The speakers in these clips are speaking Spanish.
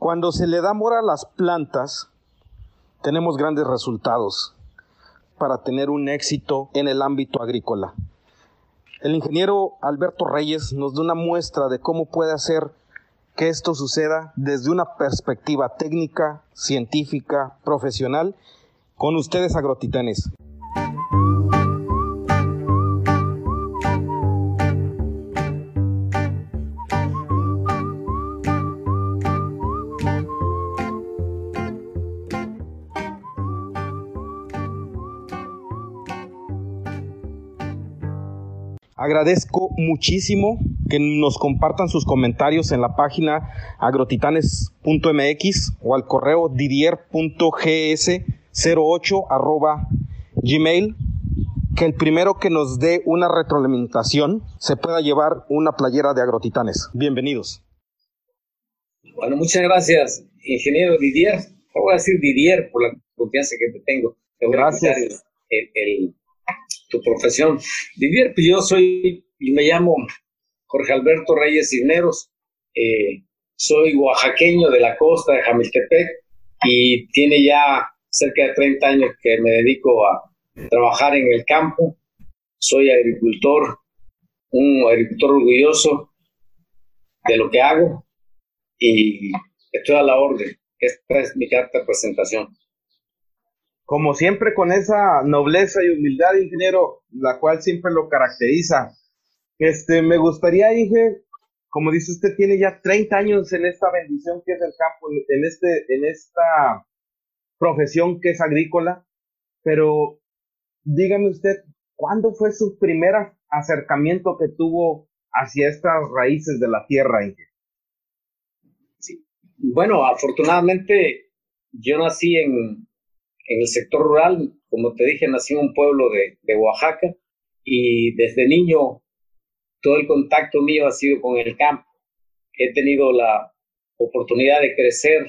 Cuando se le da amor a las plantas, tenemos grandes resultados para tener un éxito en el ámbito agrícola. El ingeniero Alberto Reyes nos da una muestra de cómo puede hacer que esto suceda desde una perspectiva técnica, científica, profesional, con ustedes agrotitanes. Agradezco muchísimo que nos compartan sus comentarios en la página agrotitanes.mx o al correo didier.gs08 arroba gmail que el primero que nos dé una retroalimentación se pueda llevar una playera de agrotitanes. Bienvenidos. Bueno, muchas gracias, ingeniero Didier. Voy a decir Didier por la confianza que te tengo. gracias. el, tu profesión. Vivir, pues yo soy, y me llamo Jorge Alberto Reyes Cisneros, eh, soy oaxaqueño de la costa de Jamiltepec y tiene ya cerca de 30 años que me dedico a trabajar en el campo. Soy agricultor, un agricultor orgulloso de lo que hago y estoy a la orden. Esta es mi carta de presentación como siempre con esa nobleza y humildad, ingeniero, la cual siempre lo caracteriza. Este, me gustaría, Inge, como dice usted, tiene ya 30 años en esta bendición que es el campo, en, este, en esta profesión que es agrícola, pero dígame usted, ¿cuándo fue su primer acercamiento que tuvo hacia estas raíces de la tierra, Inge? Sí. Bueno, afortunadamente yo nací en, en el sector rural, como te dije, nací en un pueblo de, Oaxaca y desde niño todo el contacto mío ha sido con el campo. He tenido la oportunidad de crecer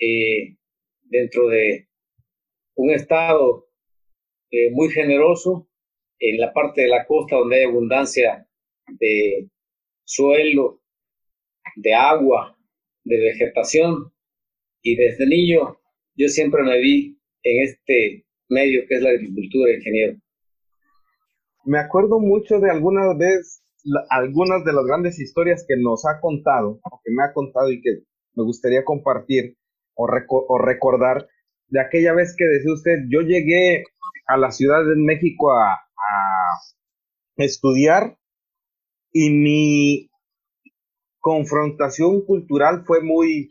eh, dentro de un estado eh, muy generoso en la parte de la costa donde hay abundancia de suelo, de agua, de vegetación. Y desde niño yo siempre me vi en este medio que es la agricultura, ingeniero? Me acuerdo mucho de algunas veces, algunas de las grandes historias que nos ha contado, o que me ha contado y que me gustaría compartir o, o recordar, de aquella vez que decía usted, yo llegué a la Ciudad de México a, a estudiar y mi confrontación cultural fue muy,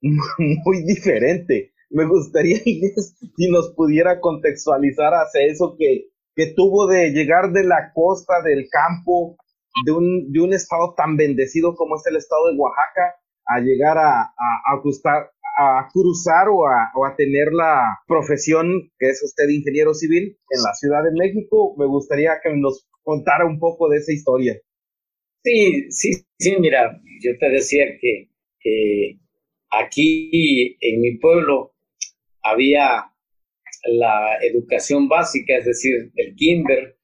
muy diferente me gustaría, si nos pudiera contextualizar hacia eso que, que tuvo de llegar de la costa, del campo, de un, de un estado tan bendecido como es el estado de Oaxaca, a llegar a, a, a cruzar o a, o a, tener la profesión que es usted ingeniero civil en la Ciudad de México. Me gustaría que nos contara un poco de esa historia. Sí, sí, sí, mira, yo te decía que aquí en mi pueblo había la educación básica, es decir, el kinder,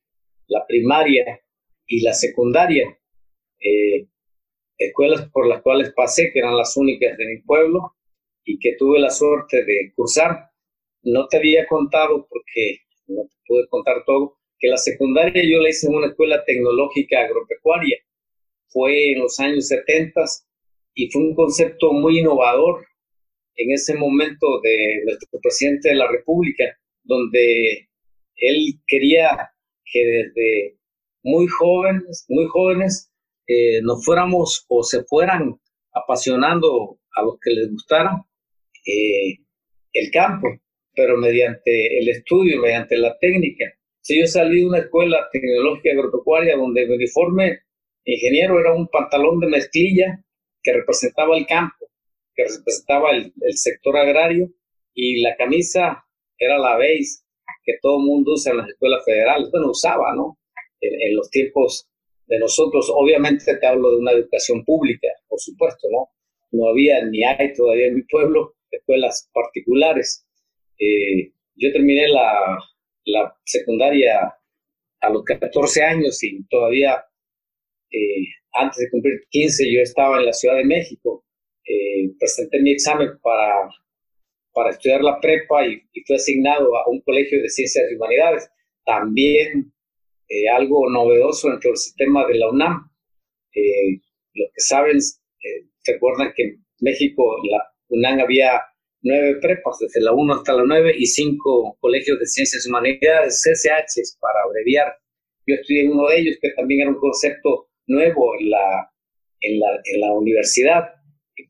la primaria y la secundaria, eh, escuelas por las cuales pasé, que eran las únicas de mi pueblo y que tuve la suerte de cursar. No te había contado, porque no te pude contar todo, que la secundaria yo la hice en una escuela tecnológica agropecuaria. Fue en los años 70 y fue un concepto muy innovador en ese momento de nuestro presidente de la República, donde él quería que desde muy jóvenes, muy jóvenes, eh, nos fuéramos o se fueran apasionando a los que les gustara eh, el campo, pero mediante el estudio, mediante la técnica. Si yo salí de una escuela tecnológica agropecuaria donde mi uniforme ingeniero era un pantalón de mezclilla que representaba el campo que representaba el, sector agrario y la camisa era la beige que todo el mundo usa en las escuelas federales, bueno, usaba, ¿no? En, los tiempos de nosotros, obviamente te hablo de una educación pública, por supuesto, ¿no? No había ni hay todavía en mi pueblo escuelas particulares. Eh, yo terminé la, la, secundaria a los 14 años y todavía eh, antes de cumplir 15 yo estaba en la Ciudad de México eh, presenté mi examen para, para estudiar la prepa y, fui asignado a un colegio de ciencias y humanidades. También eh, algo novedoso dentro del sistema de la UNAM. Eh, los que saben, recuerdan que en México la UNAM había nueve prepas, desde la 1 hasta la 9, y cinco colegios de ciencias y humanidades, CCH, para abreviar. Yo estudié en uno de ellos, que también era un concepto nuevo en la, en la, en la universidad,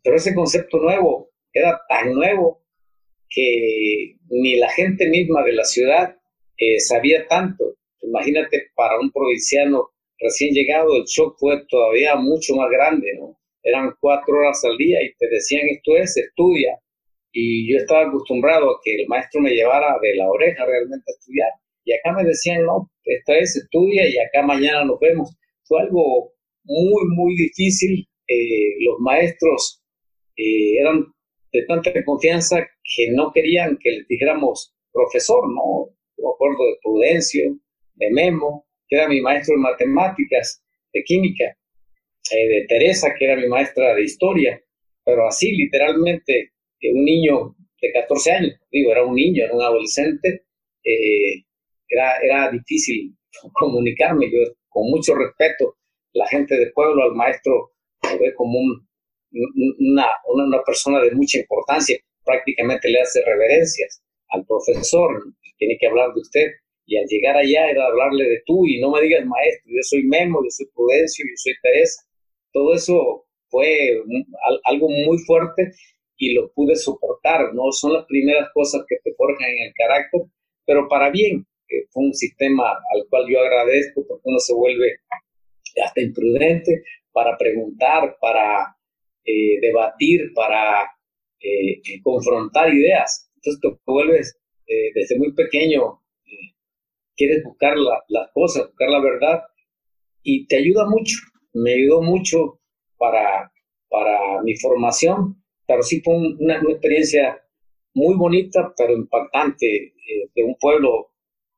pero ese concepto nuevo era tan nuevo que ni la gente misma de la ciudad eh, sabía tanto. Imagínate, para un provinciano recién llegado, el shock fue todavía mucho más grande, ¿no? Eran cuatro horas al día y te decían esto es, estudia, y yo estaba acostumbrado a que el maestro me llevara de la oreja realmente a estudiar. Y acá me decían, no, esta vez estudia y acá mañana nos vemos. Fue algo muy, muy difícil. Eh, los maestros eran de tanta confianza que no querían que les dijéramos profesor, ¿no? Yo acuerdo de Prudencio, de Memo, que era mi maestro de matemáticas, de química, eh, de Teresa, que era mi maestra de historia, pero así literalmente un niño de 14 años, digo, era un niño, era un adolescente, eh, era, era difícil comunicarme, yo con mucho respeto, la gente del pueblo al maestro lo ve como una, una, persona de mucha importancia, prácticamente le hace reverencias al profesor, tiene que hablar de usted, y al llegar allá era hablarle de tú, y no me digas maestro, yo soy Memo, yo soy Prudencio, yo soy Teresa, todo eso fue algo muy fuerte y lo pude soportar. No son las primeras cosas que te forjan en el carácter, pero para bien. fue un sistema al cual yo agradezco porque uno se vuelve hasta imprudente para preguntar, para eh, debatir, para eh, confrontar ideas. Entonces te vuelves eh, desde muy pequeño, quieres buscar las cosas, buscar la verdad y te ayuda mucho. Me ayudó mucho para, para mi formación pero sí fue una, experiencia muy bonita, pero impactante, eh, de un pueblo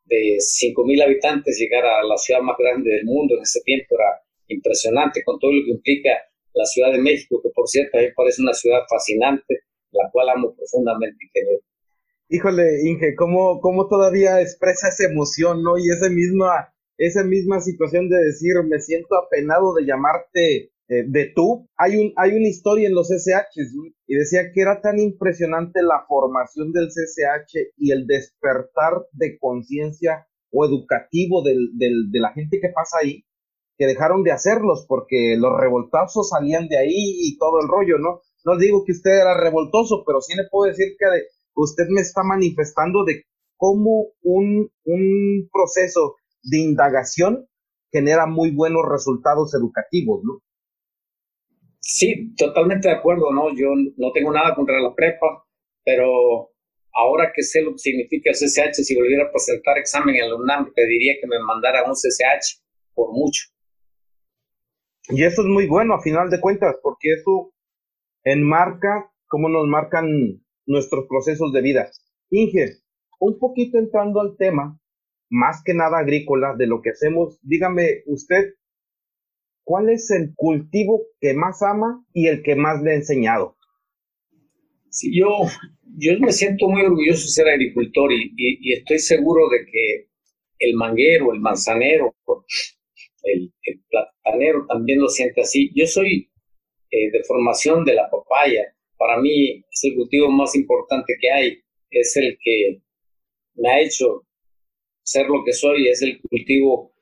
de 5.000 habitantes llegar a la ciudad más grande del mundo en ese tiempo era impresionante, con todo lo que implica la Ciudad de México, que por cierto a mí parece una ciudad fascinante, la cual amo profundamente, ingeniero. Híjole, Inge, ¿cómo, cómo todavía expresa esa emoción, ¿no? Y esa misma, esa misma situación de decir, me siento apenado de llamarte eh, de tú, hay, un, hay una historia en los SH y decía que era tan impresionante la formación del CSH y el despertar de conciencia o educativo del, de la gente que pasa ahí, que dejaron de hacerlos porque los revoltazos salían de ahí y todo el rollo, ¿no? No digo que usted era revoltoso, pero sí le puedo decir que usted me está manifestando de cómo un, un proceso de indagación genera muy buenos resultados educativos, ¿no? Sí, totalmente de acuerdo, ¿no? Yo no tengo nada contra la prepa, pero ahora que sé lo que significa el CCH, si volviera a presentar examen en la UNAM, pediría que me mandara un CCH por mucho. Y eso es muy bueno a final de cuentas, porque eso enmarca cómo nos marcan nuestros procesos de vida. Inge, un poquito entrando al tema, más que nada agrícola, de lo que hacemos, dígame usted, ¿cuál es el cultivo que más ama y el que más le ha enseñado? Sí, yo, yo me siento muy orgulloso de ser agricultor y, estoy seguro de que el manguero, el manzanero, el, platanero también lo siente así. Yo soy eh, de formación de la papaya. Para mí es el cultivo más importante que hay. Es el que me ha hecho ser lo que soy. Es el cultivo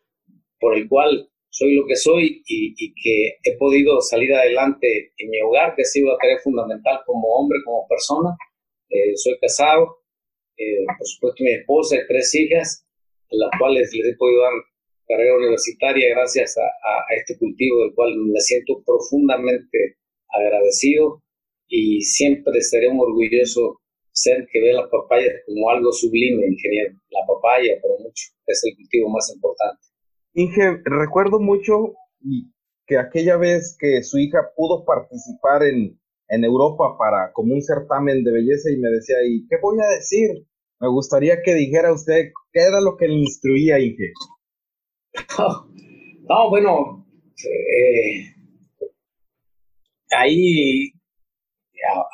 por el cual soy lo que soy y, que he podido salir adelante en mi hogar, que ha sido una tarea fundamental como hombre, como persona. Eh, soy casado, eh, por supuesto mi esposa y tres hijas, a las cuales les he podido dar carrera universitaria gracias a, a, este cultivo del cual me siento profundamente agradecido y siempre seré un orgulloso ser que ve las papayas como algo sublime, ingeniero. La papaya, por mucho, es el cultivo más importante. Inge, recuerdo mucho que aquella vez que su hija pudo participar en, Europa para como un certamen de belleza y me decía, ¿y qué voy a decir? Me gustaría que dijera usted qué era lo que le instruía, Inge. No, bueno, eh, ahí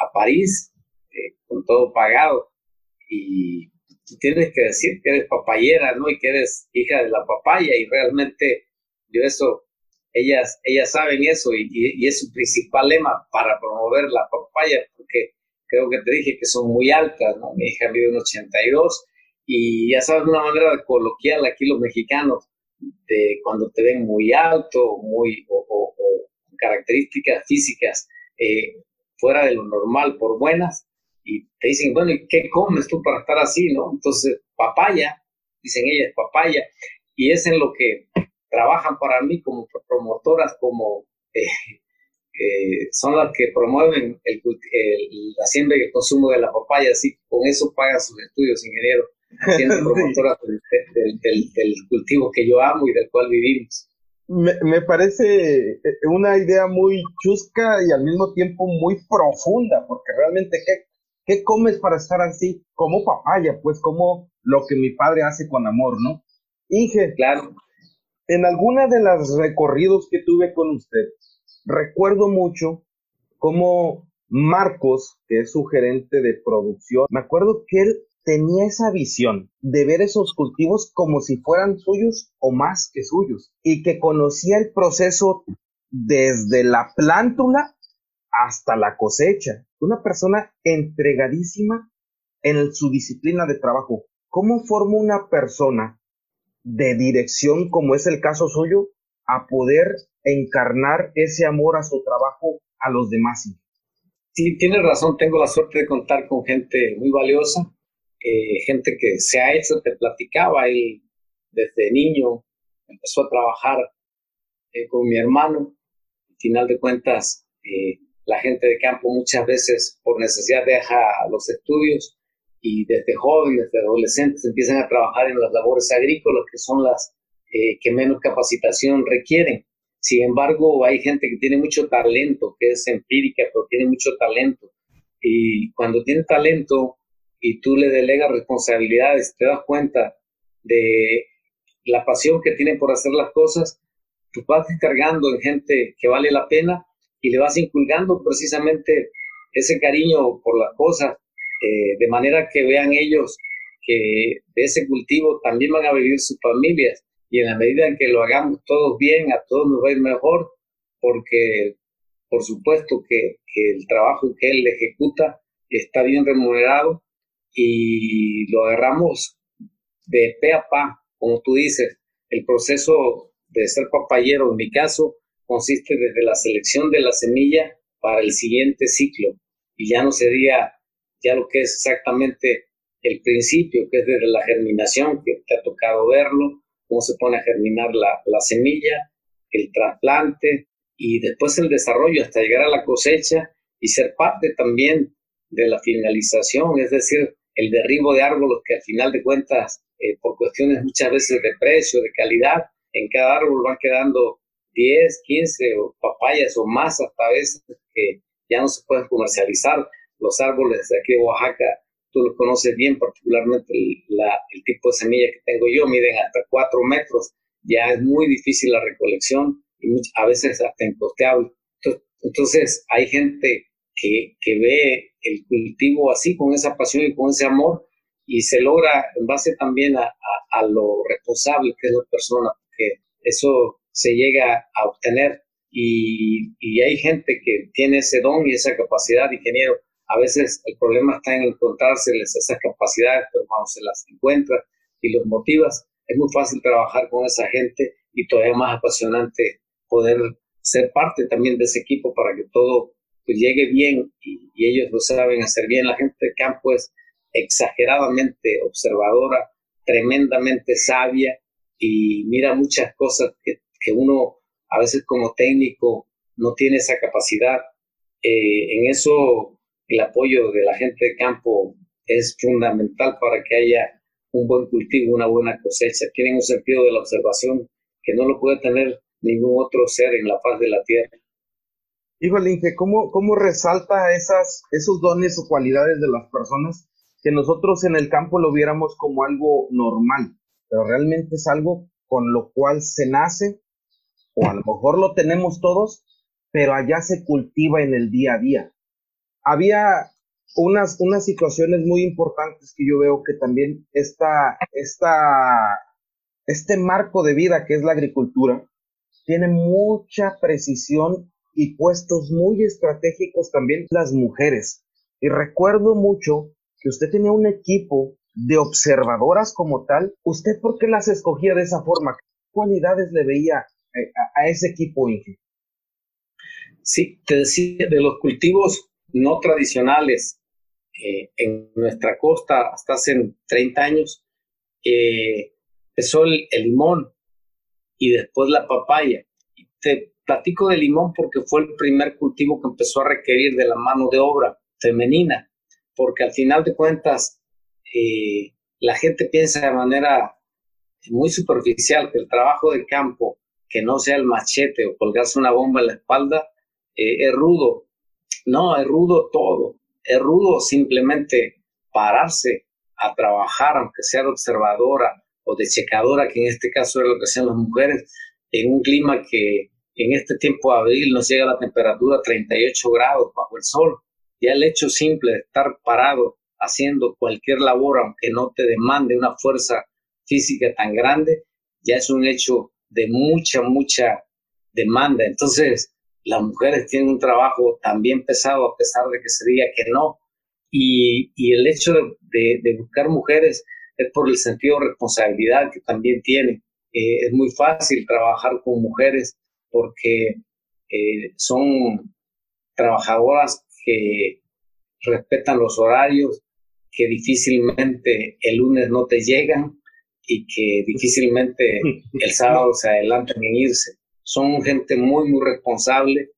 a, París eh, con todo pagado y tienes que decir que eres papayera, ¿no? Y que eres hija de la papaya y realmente yo eso, ellas, ellas saben eso y, es su principal lema para promover la papaya porque creo que te dije que son muy altas, ¿no? Mi hija mide un 82 y ya sabes, una manera coloquial aquí los mexicanos, de cuando te ven muy alto, muy, o, características físicas eh, fuera de lo normal por buenas, y te dicen, bueno, ¿y qué comes tú para estar así, no? Entonces, papaya, dicen ellas, papaya, y es en lo que trabajan para mí como promotoras, como eh, eh, son las que promueven el, la siembra y el consumo de la papaya, así con eso pagan sus estudios, ingeniero, siendo promotoras del, cultivo que yo amo y del cual vivimos. Me, me, parece eh, una idea muy chusca y al mismo tiempo muy profunda, porque realmente, ¿qué, ¿qué comes para estar así? Como papaya, pues como lo que mi padre hace con amor, ¿no? Inge, claro. En alguna de las recorridos que tuve con usted, recuerdo mucho cómo Marcos, que es su gerente de producción, me acuerdo que él tenía esa visión de ver esos cultivos como si fueran suyos o más que suyos y que conocía el proceso desde la plántula hasta la cosecha. Una persona entregadísima en su disciplina de trabajo. ¿Cómo forma una persona de dirección, como es el caso suyo, a poder encarnar ese amor a su trabajo a los demás? Sí, tienes razón, tengo la suerte de contar con gente muy valiosa, eh, gente que se ha hecho, te platicaba, él desde niño empezó a trabajar eh, con mi hermano, al final de cuentas, eh, la gente de campo muchas veces por necesidad deja los estudios y desde jóvenes, desde adolescentes empiezan a trabajar en las labores agrícolas, que son las que menos capacitación requieren. Sin embargo, hay gente que tiene mucho talento, que es empírica, pero tiene mucho talento. Y cuando tiene talento, y tú le delegas responsabilidades, te das cuenta de la pasión que tienen por hacer las cosas, tú vas descargando en gente que vale la pena y le vas inculcando precisamente ese cariño por las cosas, eh, de manera que vean ellos que de ese cultivo también van a vivir sus familias. Y en la medida en que lo hagamos todos bien, a todos nos va a ir mejor, porque por supuesto que, que el trabajo que él ejecuta está bien remunerado y lo agarramos de pe a pa, como tú dices. El proceso de ser papayero, en mi caso, consiste desde la selección de la semilla para el siguiente ciclo y ya no sería ya lo que es exactamente el principio, que es desde la germinación, que te ha tocado verlo, cómo se pone a germinar la, la semilla, el trasplante y después el desarrollo hasta llegar a la cosecha y ser parte también de la finalización, es decir, el derribo de árboles que al final de cuentas, eh, por cuestiones muchas veces de precio, de calidad, en cada árbol van quedando 10, 15 papayas o más hasta veces que ya no se pueden comercializar. Los árboles de aquí de Oaxaca, tú los conoces bien, particularmente el, tipo de semilla que tengo yo, miden hasta 4 metros, ya es muy difícil la recolección y a veces hasta incosteable. entonces hay gente que, que, ve el cultivo así, con esa pasión y con ese amor, y se logra en base también a, a, lo responsable que es la persona, porque eso se llega a obtener y, y, hay gente que tiene ese don y esa capacidad, ingeniero. A veces el problema está en encontrárseles esas capacidades, pero cuando se las encuentras y los motivas, es muy fácil trabajar con esa gente y todavía más apasionante poder ser parte también de ese equipo para que todo pues llegue bien y, ellos lo saben hacer bien. La gente de campo es exageradamente observadora, tremendamente sabia y mira muchas cosas que, que uno a veces como técnico no tiene esa capacidad. Eh, en eso el apoyo de la gente de campo es fundamental para que haya un buen cultivo, una buena cosecha. Tienen un sentido de la observación que no lo puede tener ningún otro ser en la faz de la tierra. Híjole, Inge, ¿cómo, ¿cómo resalta esas, esos dones o cualidades de las personas que nosotros en el campo lo viéramos como algo normal, pero realmente es algo con lo cual se nace, o a lo mejor lo tenemos todos, pero allá se cultiva en el día a día. había unas, unas situaciones muy importantes que yo veo que también esta, esta, este marco de vida que es la agricultura tiene mucha precisión y puestos muy estratégicos también las mujeres. Y recuerdo mucho que usted tenía un equipo de observadoras como tal. ¿Usted por qué las escogía de esa forma? ¿Qué cualidades le veía eh, a, ese equipo, Inge? Sí, te decía, de los cultivos no tradicionales eh, en nuestra costa hasta hace 30 años, eh, empezó el, limón y después la papaya. Te platico del limón porque fue el primer cultivo que empezó a requerir de la mano de obra femenina, porque al final de cuentas eh, la gente piensa de manera muy superficial que el trabajo de campo, que no sea el machete o colgarse una bomba en la espalda, es rudo. No, es rudo todo es rudo simplemente pararse a trabajar, aunque sea de observadora o de checadora, que en este caso es lo que hacen las mujeres, en un clima que en este tiempo de abril nos llega a la temperatura 38 grados bajo el sol. Ya el hecho simple de estar parado haciendo cualquier labor, aunque no te demande una fuerza física tan grande, ya es un hecho de mucha, mucha demanda. Entonces, las mujeres tienen un trabajo también pesado a pesar de que se diga que no. Y, el hecho de, buscar mujeres es por el sentido de responsabilidad que también tiene. Eh, es muy fácil trabajar con mujeres porque eh, son trabajadoras que respetan los horarios, que difícilmente el lunes no te llegan y que difícilmente el sábado se adelantan en irse son gente muy, muy responsable.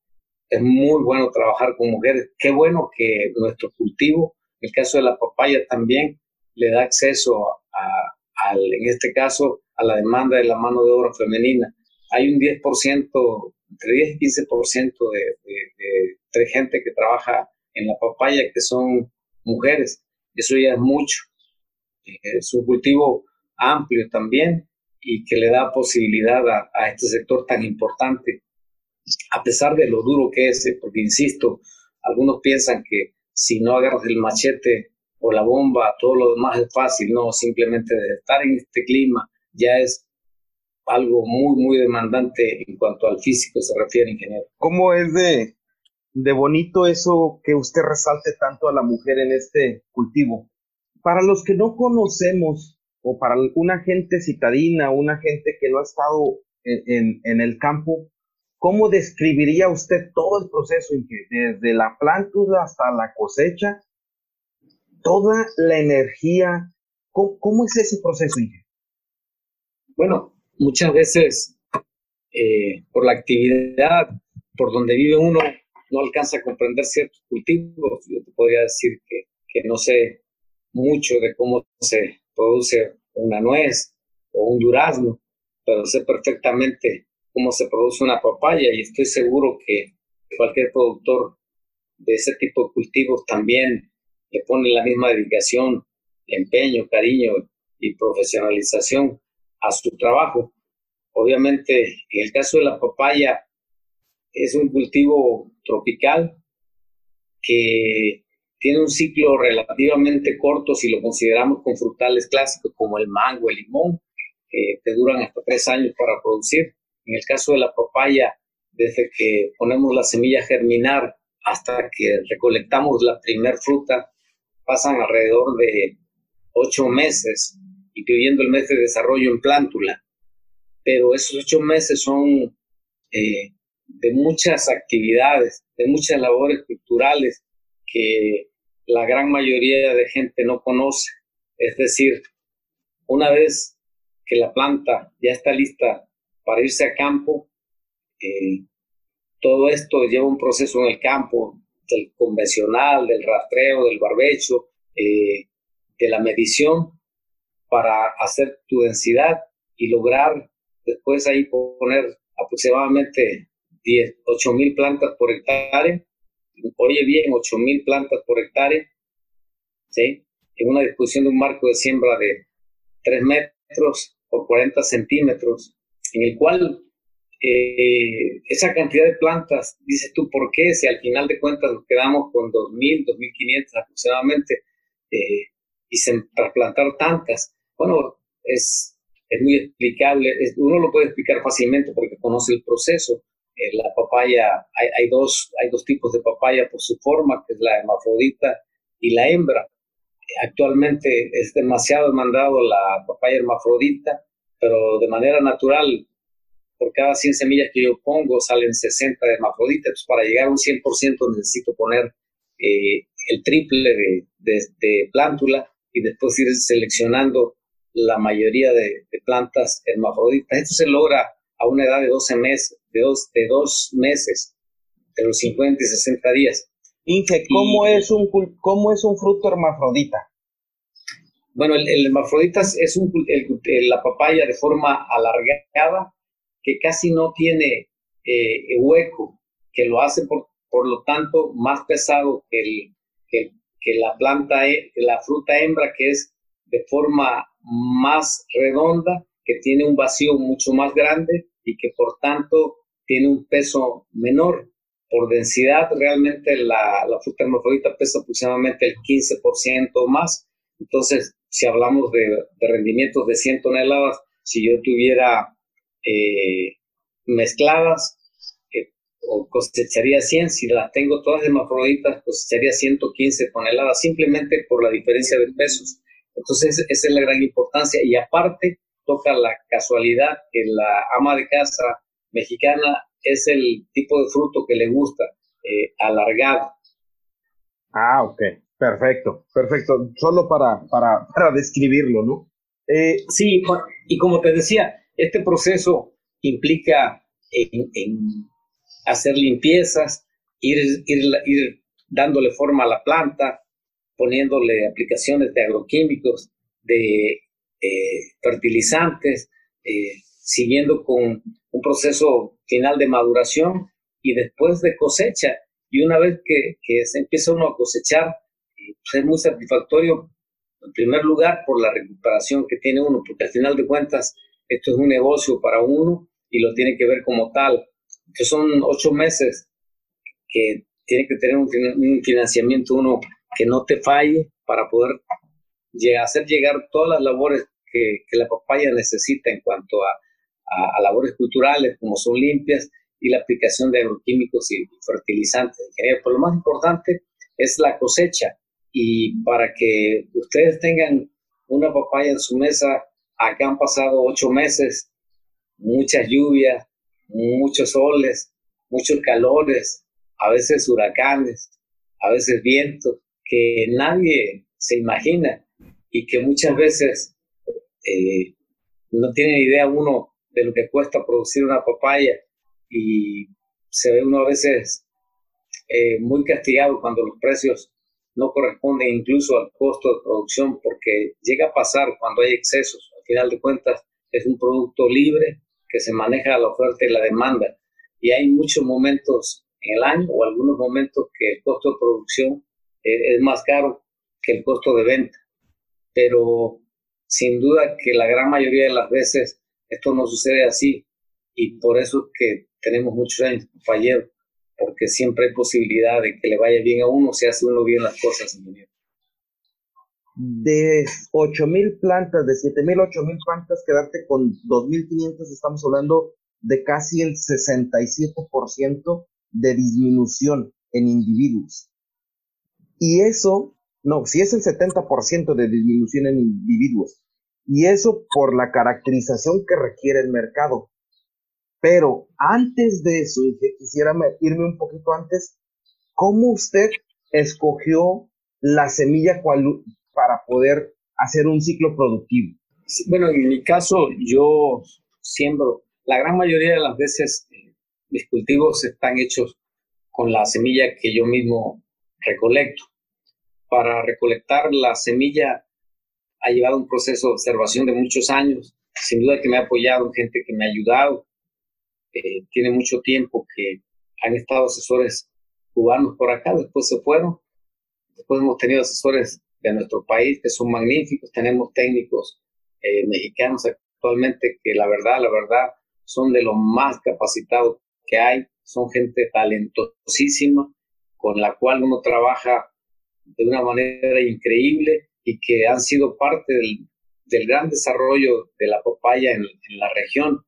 Es muy bueno trabajar con mujeres. Qué bueno que nuestro cultivo, en el caso de la papaya también, le da acceso a, en este caso, a la demanda de la mano de obra femenina. Hay un 10%, entre 10 y 15% de, de, de, gente que trabaja en la papaya que son mujeres. Eso ya es mucho. Eh, es un cultivo amplio también y que le da posibilidad a, este sector tan importante, a pesar de lo duro que es, eh, porque insisto, algunos piensan que si no agarras el machete o la bomba, todo lo demás es fácil, no, simplemente de estar en este clima ya es algo muy, muy demandante en cuanto al físico se refiere, ingeniero. ¿Cómo es de, de bonito eso que usted resalte tanto a la mujer en este cultivo? Para los que no conocemos o para una gente citadina, una gente que no ha estado en, el campo, ¿cómo describiría usted todo el proceso, desde la planta hasta la cosecha? Toda la energía, ¿cómo, es ese proceso, Inge? Bueno, muchas veces eh, por la actividad, por donde vive uno, no alcanza a comprender ciertos cultivos. Yo te podría decir que, que no sé mucho de cómo se produce una nuez o un durazno, pero sé perfectamente cómo se produce una papaya y estoy seguro que cualquier productor de ese tipo de cultivos también le pone la misma dedicación, empeño, cariño y profesionalización a su trabajo. Obviamente, en el caso de la papaya, es un cultivo tropical que tiene un ciclo relativamente corto si lo consideramos con frutales clásicos como el mango, el limón, que te duran hasta tres años para producir. En el caso de la papaya, desde que ponemos la semilla a germinar hasta que recolectamos la primer fruta, pasan alrededor de ocho meses, incluyendo el mes de desarrollo en plántula. Pero esos ocho meses son eh, de muchas actividades, de muchas labores culturales que la gran mayoría de gente no conoce. Es decir, una vez que la planta ya está lista para irse a campo, eh, todo esto lleva un proceso en el campo, del convencional, del rastreo, del barbecho, eh, de la medición, para hacer tu densidad y lograr después ahí poner aproximadamente 10, 8 mil plantas por hectárea oye bien, 8.000 plantas por hectárea, ¿sí? en una disposición de un marco de siembra de 3 metros por 40 centímetros, en el cual eh, esa cantidad de plantas, dices tú, ¿por qué? Si al final de cuentas nos quedamos con 2.000, 2.500 aproximadamente, eh, y se trasplantar tantas, bueno, es, es muy explicable, uno lo puede explicar fácilmente porque conoce el proceso. Eh, la papaya, hay, dos, hay dos tipos de papaya por su forma, que es la hermafrodita y la hembra. Actualmente es demasiado demandado la papaya hermafrodita, pero de manera natural por cada 100 semillas que yo pongo salen 60 de hermafroditas. para llegar a un 100% necesito poner eh, el triple de, de, plántula y después ir seleccionando la mayoría de, plantas hermafroditas. Esto se logra a una edad de 12 meses, de dos, de dos meses, de los 50 y 60 días. Inge, ¿cómo, es, un, ¿cómo es un fruto hermafrodita? Bueno, el, el hermafrodita es un, la papaya de forma alargada que casi no tiene eh, hueco, que lo hace por, por lo tanto más pesado que, el, que, que la planta, la fruta hembra, que es de forma más redonda, que tiene un vacío mucho más grande y que por tanto tiene un peso menor. Por densidad, realmente la, la fruta hermafrodita pesa aproximadamente el 15% más. Entonces, si hablamos de, de rendimientos de 100 toneladas, si yo tuviera eh, mezcladas, o cosecharía 100, si las tengo todas hermafroditas, cosecharía 115 toneladas, simplemente por la diferencia de pesos. Entonces, esa es la gran importancia. Y aparte, toca la casualidad que la ama de casa mexicana es el tipo de fruto que le gusta, eh, alargado. Ah, ok, perfecto, perfecto. Solo para, para, para describirlo, ¿no? Eh, sí, y como te decía, este proceso implica en, hacer limpiezas, ir, ir, dándole forma a la planta, poniéndole aplicaciones de agroquímicos, de eh, fertilizantes, eh, siguiendo con un proceso final de maduración y después de cosecha. Y una vez que, se empieza uno a cosechar, eh, pues es muy satisfactorio, en primer lugar, por la recuperación que tiene uno, porque al final de cuentas esto es un negocio para uno y lo tiene que ver como tal. Entonces son ocho meses que tiene que tener un, financiamiento uno que no te falle para poder hacer llegar todas las labores que, la papaya necesita en cuanto a, labores culturales, como son limpias, y la aplicación de agroquímicos y fertilizantes. Pero lo más importante es la cosecha. Y para que ustedes tengan una papaya en su mesa Acá han pasado ocho meses, muchas lluvias, muchos soles, muchos calores, a veces huracanes, a veces vientos, que nadie se imagina y que muchas veces eh, no tiene idea uno de lo que cuesta producir una papaya y se ve uno a veces eh, muy castigado cuando los precios no corresponden incluso al costo de producción porque llega a pasar cuando hay excesos final de cuentas es un producto libre que se maneja la oferta y la demanda. Y hay muchos momentos en el año o algunos momentos que el costo de producción eh, es más caro que el costo de venta. Pero sin duda que la gran mayoría de las veces esto no sucede así y por eso que tenemos muchos años falleros, porque siempre hay posibilidad de que le vaya bien a uno si hace uno bien las cosas, ingeniero de 8.000 plantas, de 7.000, 8.000 plantas, quedarte con 2.500, estamos hablando de casi el 67% de disminución en individuos. Y eso, no, si es el 70% de disminución en individuos. Y eso por la caracterización que requiere el mercado. Pero antes de eso, y quisiera irme un poquito antes, ¿cómo usted escogió la semilla para poder hacer un ciclo productivo? Bueno, en mi caso yo siembro, la gran mayoría de las veces eh, mis cultivos están hechos con la semilla que yo mismo recolecto. Para recolectar la semilla ha llevado un proceso de observación de muchos años. Sin duda que me ha apoyado gente que me ha ayudado. Eh, tiene mucho tiempo que han estado asesores cubanos por acá, después se fueron. Después hemos tenido asesores de nuestro país, que son magníficos. Tenemos técnicos eh, mexicanos actualmente que la verdad, la verdad, son de los más capacitados que hay, son gente talentosísima, con la cual uno trabaja de una manera increíble y que han sido parte del, gran desarrollo de la papaya en, la región,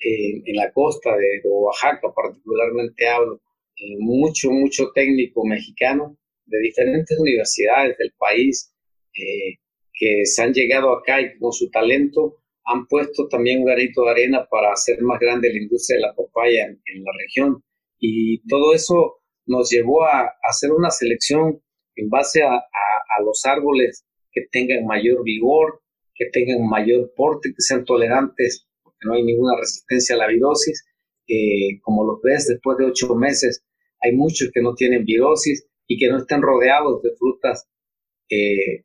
en la costa de, Oaxaca particularmente hablo, eh, mucho, mucho técnico mexicano de diferentes universidades del país eh, que se han llegado acá y con su talento han puesto también un granito de arena para hacer más grande la industria de la papaya en, la región. Y todo eso nos llevó a, hacer una selección en base a, los árboles que tengan mayor vigor, que tengan mayor porte, que sean tolerantes, porque no hay ninguna resistencia a la virosis. Eh, como los ves, después de ocho meses, hay muchos que no tienen virosis y que no estén rodeados de frutas eh,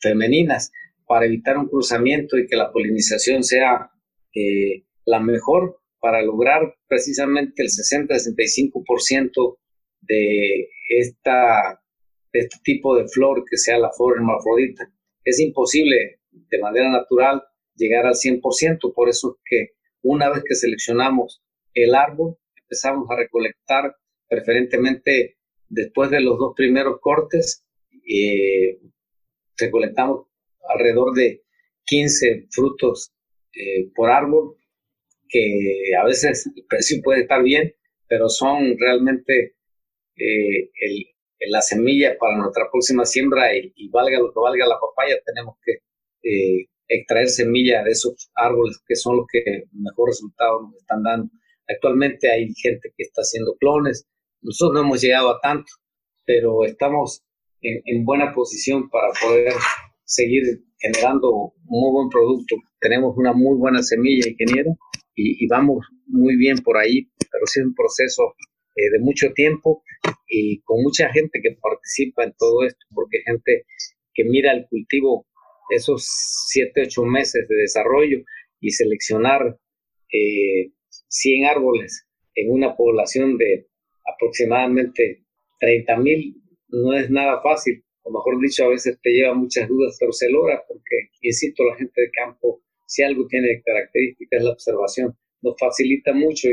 femeninas para evitar un cruzamiento y que la polinización sea eh, la mejor para lograr precisamente el 60-65% de, esta, de este tipo de flor que sea la flor hermafrodita. Es imposible de manera natural llegar al 100%, por eso es que una vez que seleccionamos el árbol, empezamos a recolectar preferentemente después de los dos primeros cortes, eh, recolectamos alrededor de 15 frutos eh, por árbol, que a veces el precio puede estar bien, pero son realmente eh, la semilla para nuestra próxima siembra y, valga lo que valga la papaya, tenemos que eh, extraer semilla de esos árboles que son los que mejor resultados nos están dando. Actualmente hay gente que está haciendo clones, nosotros no hemos llegado a tanto, pero estamos en buena posición para poder seguir generando muy buen producto. Tenemos una muy buena semilla, ingeniero, y, vamos muy bien por ahí, pero sí es un proceso eh, de mucho tiempo y con mucha gente que participa en todo esto, porque gente que mira el cultivo esos siete, ocho meses de desarrollo y seleccionar eh, 100 árboles en una población de aproximadamente 30 mil no es nada fácil. O mejor dicho, a veces te lleva muchas dudas, pero se logra porque, insisto, la gente de campo, si algo tiene características la observación, nos facilita mucho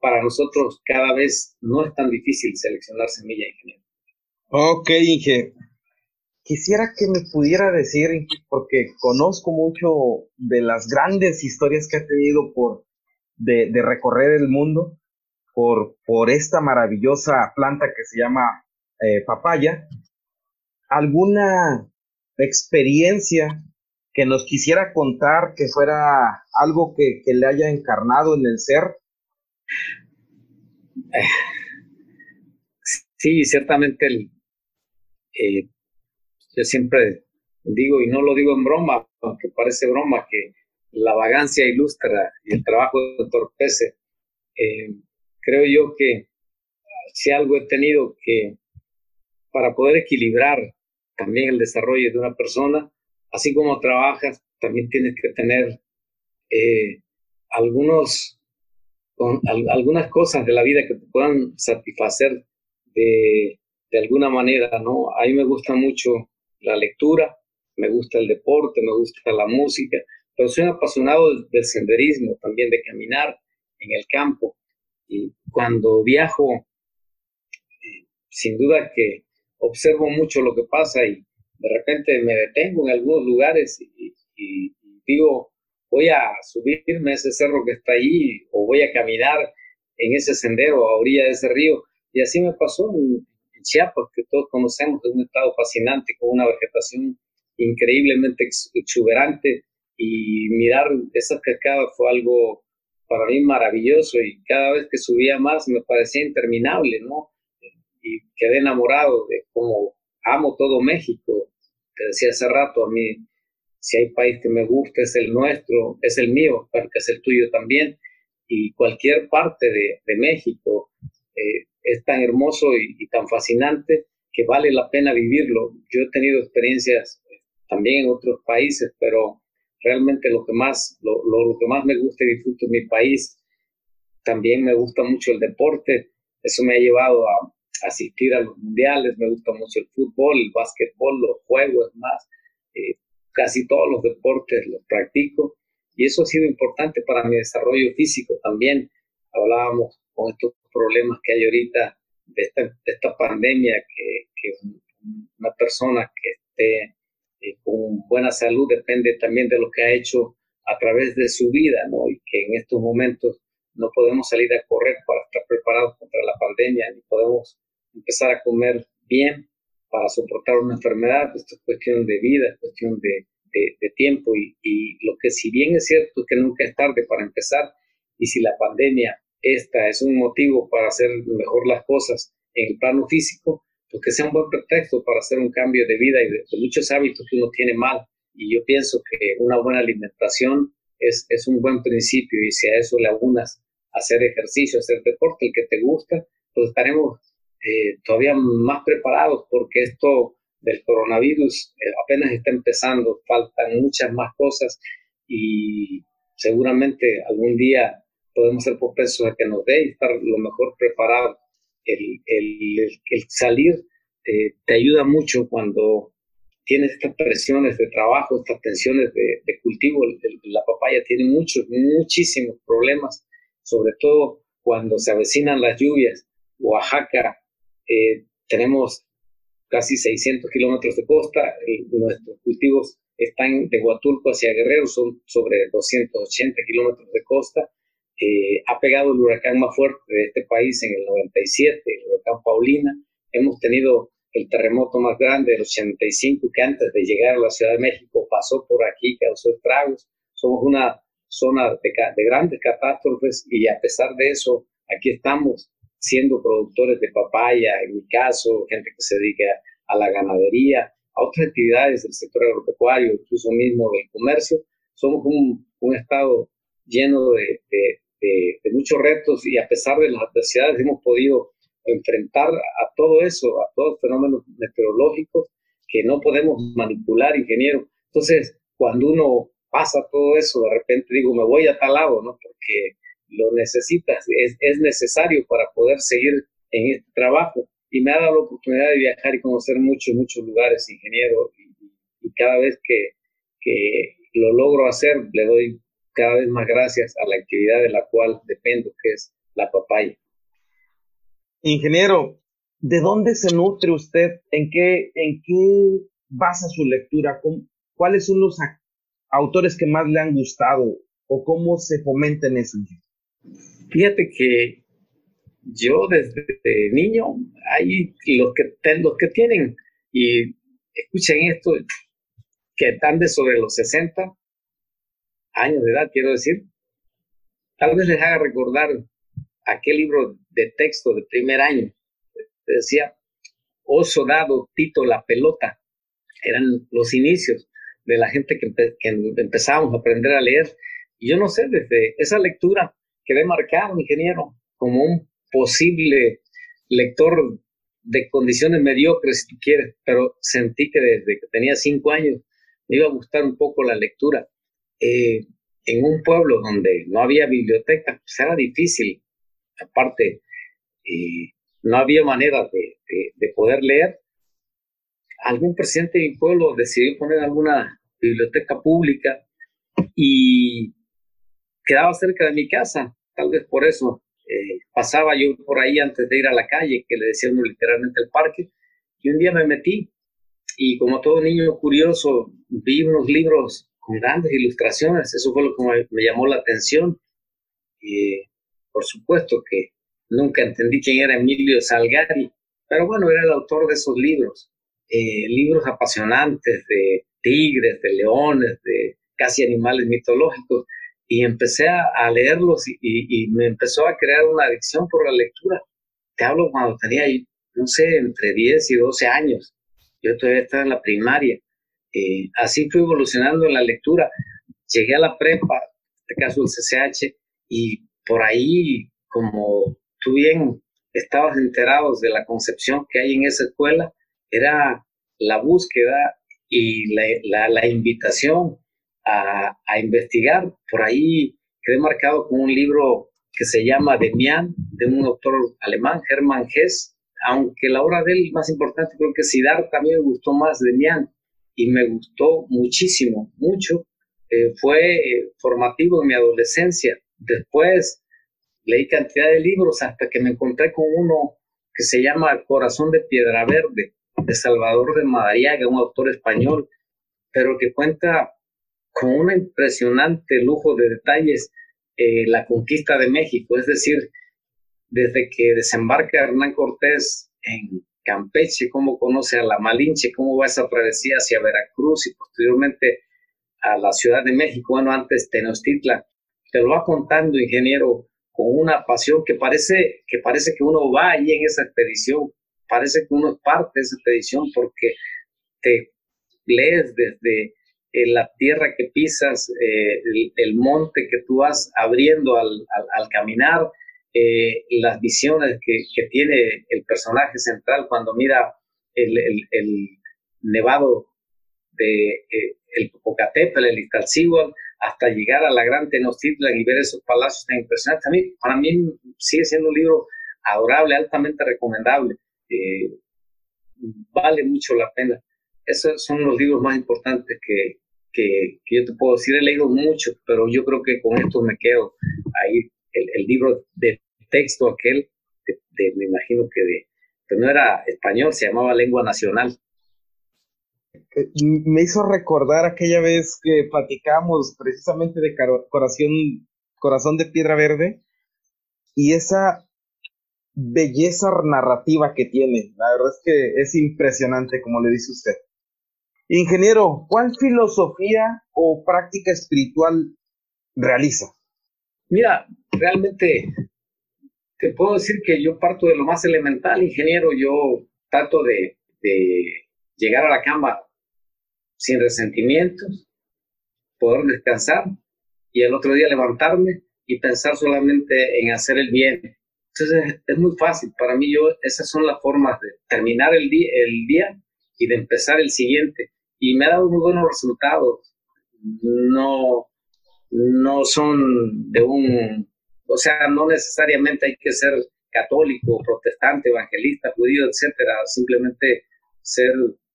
para nosotros cada vez no es tan difícil seleccionar semilla, ingeniero. Ok, Inge. Quisiera que me pudiera decir, porque conozco mucho de las grandes historias que ha tenido por de, recorrer el mundo por, por esta maravillosa planta que se llama eh, papaya alguna experiencia que nos quisiera contar que fuera algo que, le haya encarnado en el ser? Sí, ciertamente el, eh, yo siempre digo, y no lo digo en broma, aunque parece broma, que la vagancia ilustra y el trabajo entorpece. Eh, creo yo que si algo he tenido que, para poder equilibrar también el desarrollo de una persona, así como trabajas, también tienes que tener eh, algunos, algunas cosas de la vida que te puedan satisfacer de, de alguna manera, ¿no? A mí me gusta mucho la lectura, me gusta el deporte, me gusta la música, pero soy apasionado del senderismo, también de caminar en el campo. Y cuando viajo, eh, sin duda que observo mucho lo que pasa y de repente me detengo en algunos lugares y, digo, voy a subirme a ese cerro que está ahí o voy a caminar en ese sendero a orilla de ese río. Y así me pasó en, Chiapas, que todos conocemos, es un estado fascinante con una vegetación increíblemente exuberante y mirar esas cascadas fue algo para mí maravilloso y cada vez que subía más me parecía interminable, ¿no? y quedé enamorado de cómo amo todo México. Te decía hace rato, a mí, si hay país que me gusta, es el nuestro, es el mío, pero que es el tuyo también. Y cualquier parte de, de México eh, es tan hermoso y, tan fascinante que vale la pena vivirlo. Yo he tenido experiencias eh, también en otros países, pero realmente lo que más, lo, lo que más me gusta y disfruto es mi país. También me gusta mucho el deporte. Eso me ha llevado a, asistir a los mundiales, me gusta mucho el fútbol, el básquetbol, los juegos, más, eh, casi todos los deportes los practico y eso ha sido importante para mi desarrollo físico también. Hablábamos con estos problemas que hay ahorita de esta, esta pandemia, que, que, una persona que esté eh, con buena salud depende también de lo que ha hecho a través de su vida, ¿no? Y que en estos momentos no podemos salir a correr para estar preparados contra la pandemia, ni podemos empezar a comer bien para soportar una enfermedad. Esto es cuestión de vida, es cuestión de, de, tiempo y, y, lo que si bien es cierto es que nunca es tarde para empezar y si la pandemia esta es un motivo para hacer mejor las cosas en el plano físico, pues que sea un buen pretexto para hacer un cambio de vida y de, muchos hábitos que uno tiene mal. Y yo pienso que una buena alimentación es, es un buen principio y si a eso le hacer ejercicio, hacer deporte, el que te gusta, pues estaremos eh, todavía más preparados porque esto del coronavirus eh, apenas está empezando, faltan muchas más cosas y seguramente algún día podemos ser propensos a que nos dé y estar lo mejor preparado. El, el, el salir eh, te ayuda mucho cuando tienes estas presiones de trabajo, estas tensiones de, de cultivo. la papaya tiene muchos, muchísimos problemas, sobre todo cuando se avecinan las lluvias. Oaxaca, eh, tenemos casi 600 kilómetros de costa, y nuestros cultivos están de Huatulco hacia Guerrero, son sobre 280 kilómetros de costa eh, ha pegado el huracán más fuerte de este país en el 97, el huracán Paulina. Hemos tenido el terremoto más grande del 85 que antes de llegar a la Ciudad de México pasó por aquí, causó estragos. Somos una zona de, de grandes catástrofes y a pesar de eso, aquí estamos siendo productores de papaya, en mi caso, gente que se dedica a la ganadería, a otras actividades del sector agropecuario, incluso mismo del comercio. Somos un, un estado lleno de, de, muchos retos y a pesar de las adversidades hemos podido enfrentar a todo eso, a todos los fenómenos meteorológicos que no podemos manipular, ingeniero. Entonces, cuando uno pasa todo eso, de repente digo, me voy a tal lado, ¿no? Porque lo necesitas, es, es necesario para poder seguir en este trabajo. Y me ha dado la oportunidad de viajar y conocer muchos, muchos lugares, ingeniero, y, cada vez que, que lo logro hacer, le doy cada vez más gracias a la actividad de la cual dependo, que es la papaya. Ingeniero, ¿de dónde se nutre usted? ¿En qué, en qué basa su lectura? ¿Cuáles son los autores que más le han gustado? ¿O cómo se fomenta en eso? Fíjate que yo desde niño, hay los que, los que tienen, y escuchen esto, que están de sobre los 60, años de edad, quiero decir, tal vez les haga recordar aquel libro de texto de primer año. Decía, oso dado, Tito la pelota. Eran los inicios de la gente que, empezábamos a aprender a leer. Y yo no sé, desde esa lectura quedé marcado, ingeniero, como un posible lector de condiciones mediocres, si tú quieres, pero sentí que desde que tenía cinco años me iba a gustar un poco la lectura. Eh, en un pueblo donde no había biblioteca, pues era difícil. Aparte, eh, no había manera de, de, poder leer. Algún presidente de mi pueblo decidió poner alguna biblioteca pública y quedaba cerca de mi casa. Tal vez por eso eh, pasaba yo por ahí antes de ir a la calle, que le decían literalmente el parque, y un día me metí y como todo niño curioso vi unos libros con grandes ilustraciones. Eso fue lo que me, llamó la atención. Y por supuesto que nunca entendí quién era Emilio Salgari, pero bueno, era el autor de esos libros. Eh, libros apasionantes de tigres, de leones, de casi animales mitológicos. Y empecé a, leerlos y, y, me empezó a crear una adicción por la lectura. Te hablo cuando tenía, no sé, entre 10 y 12 años. Yo todavía estaba en la primaria eh, así fui evolucionando en la lectura. Llegué a la prepa, en este caso el CCH, y por ahí, como tú bien estabas enterados de la concepción que hay en esa escuela, era la búsqueda y la, la, invitación a, a, investigar. Por ahí quedé marcado con un libro que se llama Demian, de un autor alemán, Hermann Hesse, aunque la obra de él más importante creo que Siddhartha también me gustó más Demian y me gustó muchísimo, mucho eh, fue formativo en mi adolescencia. Después leí cantidad de libros hasta que me encontré con uno que se llama Corazón de Piedra Verde, de Salvador de Madariaga, un autor español, pero que cuenta con un impresionante lujo de detalles eh, la conquista de México, es decir, desde que desembarca Hernán Cortés en Campeche, cómo conoce a la Malinche, cómo va esa travesía hacia Veracruz y posteriormente a la Ciudad de México, bueno, antes Tenochtitlan, te lo va contando, ingeniero, con una pasión que parece que, parece que uno va ahí en esa expedición, parece que uno es parte de esa expedición porque te lees desde eh, la tierra que pisas, eh, el, monte que tú vas abriendo al, al, caminar, eh, las visiones que, que, tiene el personaje central cuando mira el, el nevado de el Popocatépetl, el Iztaccíhuatl, hasta llegar a la gran Tenochtitlan y ver esos palacios tan impresionantes. A mí, para mí sigue siendo un libro adorable, altamente recomendable. Vale mucho la pena. Esos son los libros más importantes que, que, yo te puedo decir. He leído mucho, pero yo creo que con esto me quedo ahí. El, libro de texto aquel, de, me imagino que de, que no era español, se llamaba Lengua Nacional. Eh, me hizo recordar aquella vez que platicamos precisamente de corazón, corazón de piedra verde y esa belleza narrativa que tiene. La verdad es que es impresionante, como le dice usted. Ingeniero, ¿cuál filosofía o práctica espiritual realiza? Mira, realmente te puedo decir que yo parto de lo más elemental, ingeniero. Yo trato de llegar a la cama sin resentimientos, poder descansar y el otro día levantarme y pensar solamente en hacer el bien. Entonces es muy fácil, para mí yo, esas son las formas de terminar el día, y de empezar el siguiente. Y me ha dado muy buenos resultados. No, no son de un, o sea, no necesariamente hay que ser católico, protestante, evangelista, judío, etcétera, simplemente ser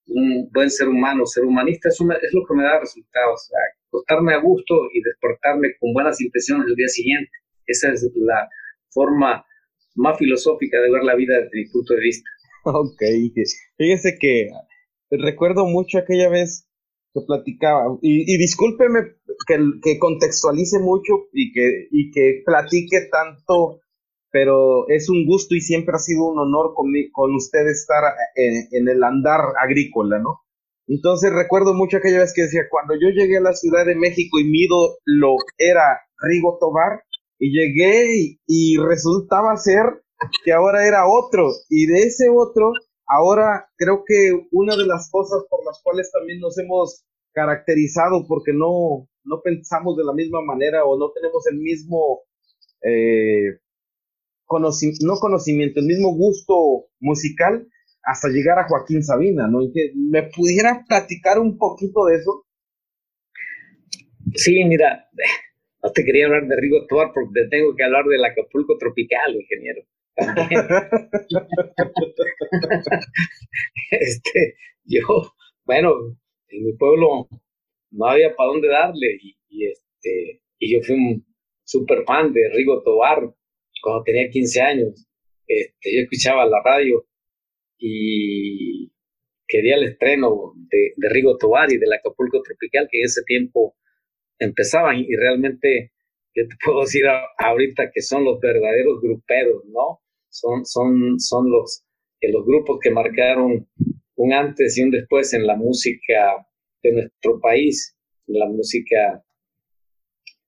un buen ser humano, ser humanista, es, es lo que me da resultados. acostarme a gusto y despertarme con buenas impresiones el día siguiente. Esa es la forma más filosófica de ver la vida desde mi punto de vista. Ok, fíjese que recuerdo mucho aquella vez que platicaba, y, discúlpeme que, contextualice mucho y que, y que platique tanto pero es un gusto y siempre ha sido un honor con, con usted estar eh, en, el andar agrícola, ¿no? Entonces recuerdo mucho aquella vez que decía, cuando yo llegué a la Ciudad de México y mi lo era Rigo Tobar, y llegué y, resultaba ser que ahora era otro, y de ese otro, ahora creo que una de las cosas por las cuales también nos hemos caracterizado porque no, no pensamos de la misma manera o no tenemos el mismo eh, no conocimiento, el mismo gusto musical hasta llegar a Joaquín Sabina, ¿no? Que me pudiera platicar un poquito de eso. Sí, mira, no te quería hablar de Rigo Tobar porque te tengo que hablar del Acapulco tropical, ingeniero. este, yo, bueno, en mi pueblo no había para dónde darle y, este, y yo fui un súper fan de Rigo Tobar cuando tenía 15 años, este, yo escuchaba la radio y quería el estreno de, de Rigo Tobar y del Acapulco Tropical, que en ese tiempo empezaban y realmente yo te puedo decir ahorita que son los verdaderos gruperos, ¿no? Son, son, son los, eh, los grupos que marcaron un antes y un después en la música de nuestro país, la música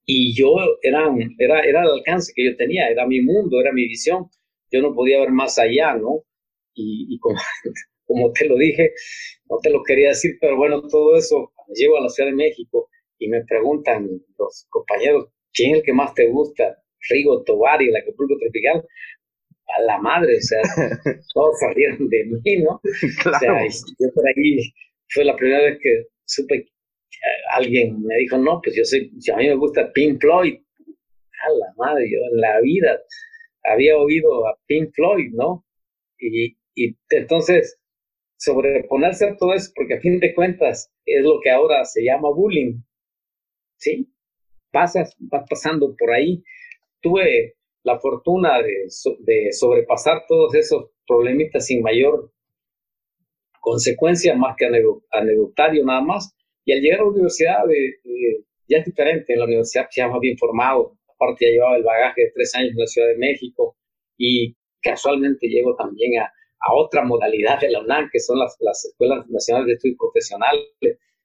y yo era, era, era el alcance que yo tenía, era mi mundo, era mi visión, yo no podía ver más allá, ¿no? Y, como, como te lo dije, no te lo quería decir, pero bueno, todo eso, llego a la Ciudad de México y me preguntan los compañeros, ¿quién es el que más te gusta? Rigo Tobar y el Acapulco Tropical, a la madre, o sea, todos salieron de mí, ¿no? O sea, yo por ahí fue la primera vez que supe alguien me dijo, no, pues yo sé, a mí me gusta Pink Floyd. A la madre, yo en la vida había oído a Pink Floyd, ¿no? Y, y entonces, sobreponerse a todo eso, porque a fin de cuentas es lo que ahora se llama bullying. ¿sí? Pasas, vas pasando por ahí. Tuve la fortuna de, de sobrepasar todos esos problemitas sin mayor consecuencia, más que anecdotario nada más. Y al llegar a la universidad, ya es diferente, en la universidad ya más bien formado, aparte ya llevaba el bagaje de tres años en la Ciudad de México y casualmente llego también a, a otra modalidad de la UNAM, que son las, las Escuelas Nacionales de Estudios Profesionales,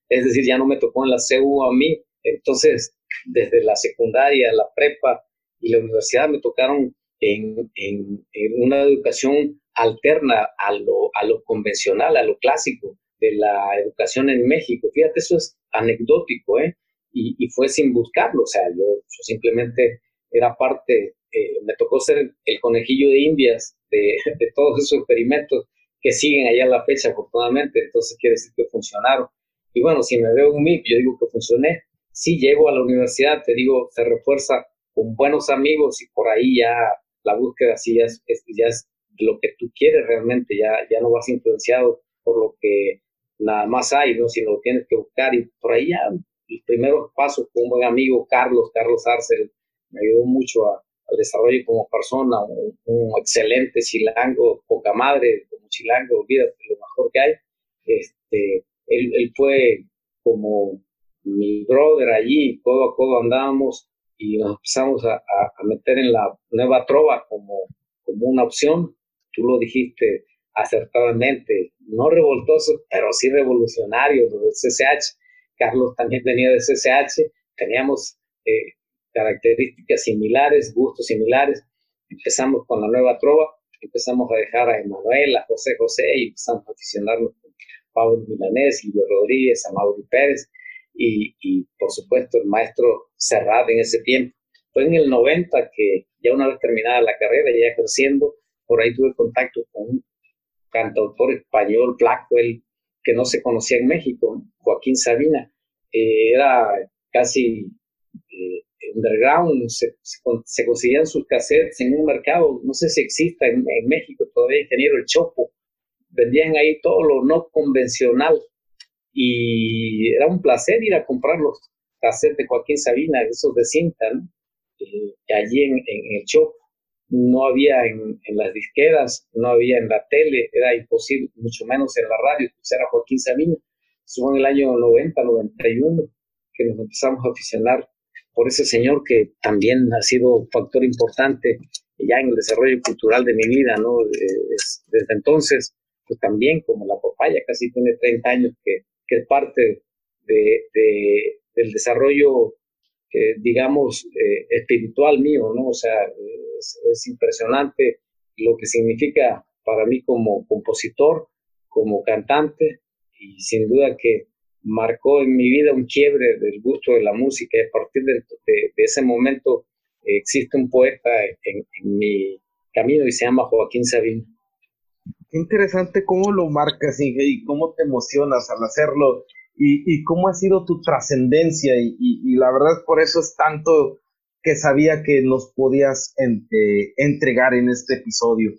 es decir, ya no me tocó en la CU a mí, entonces desde la secundaria, la prepa y la universidad me tocaron en, en, una educación alterna a lo, a lo convencional, a lo clásico de la educación en México. Fíjate, eso es anecdótico, ¿eh? Y, y fue sin buscarlo, o sea, yo, yo simplemente era parte, eh, me tocó ser el conejillo de indias de, de, todos esos experimentos que siguen allá a la fecha, afortunadamente, entonces quiere decir que funcionaron. Y bueno, si me veo un MIP, yo digo que funcioné. Si llego a la universidad, te digo, se refuerza con buenos amigos y por ahí ya la búsqueda sí ya es, ya es lo que tú quieres realmente, ya, ya no vas influenciado por lo que nada más hay, ¿no? sino tienes que buscar y por ahí ya los primeros pasos con un buen amigo, Carlos, Carlos Arcel, me ayudó mucho al desarrollo como persona, un, excelente chilango, poca madre, como chilango, olvídate lo mejor que hay. Este, él, él fue como mi brother allí, codo a codo andábamos y nos empezamos a, a, meter en la nueva trova como, como una opción. Tú lo dijiste acertadamente, no revoltoso, pero sí revolucionario, del CCH. Carlos también venía de CCH, teníamos eh, características similares, gustos similares. Empezamos con la nueva trova, empezamos a dejar a Emanuel, a José José y empezamos a aficionarnos con Pablo Milanés, Silvio Rodríguez, a Mauri Pérez y, por supuesto el maestro Serrat en ese tiempo. Fue en el 90 que ya una vez terminada la carrera, ya creciendo, por ahí tuve contacto con un cantautor español, Blackwell, que no se conocía en México, Joaquín Sabina. Eh, era casi eh, underground, se, se, conseguían sus cassettes en un mercado, no sé si exista en, en México todavía, ingeniero El Chopo, vendían ahí todo lo no convencional y era un placer ir a comprar los cassettes de Joaquín Sabina, esos de cinta, ¿no? eh, allí en, en, el shop. No había en, en, las disqueras, no había en la tele, era imposible, mucho menos en la radio, pues era Joaquín Sabina. Fue en el año 90, 91 que nos empezamos a aficionar por ese señor que también ha sido factor importante ya en el desarrollo cultural de mi vida, ¿no? Desde entonces, pues también como la papaya, casi tiene 30 años que, que es parte de, de, del desarrollo, eh, digamos, eh, espiritual mío, ¿no? O sea, es, es, impresionante lo que significa para mí como compositor, como cantante, y sin duda que marcó en mi vida un quiebre del gusto de la música, y a partir de, ese momento existe un poeta en, en mi camino y se llama Joaquín Sabino. Interesante cómo lo marcas Inge, y cómo te emocionas al hacerlo y, y cómo ha sido tu trascendencia y, y, la verdad por eso es tanto que sabía que nos podías eh, entregar en este episodio.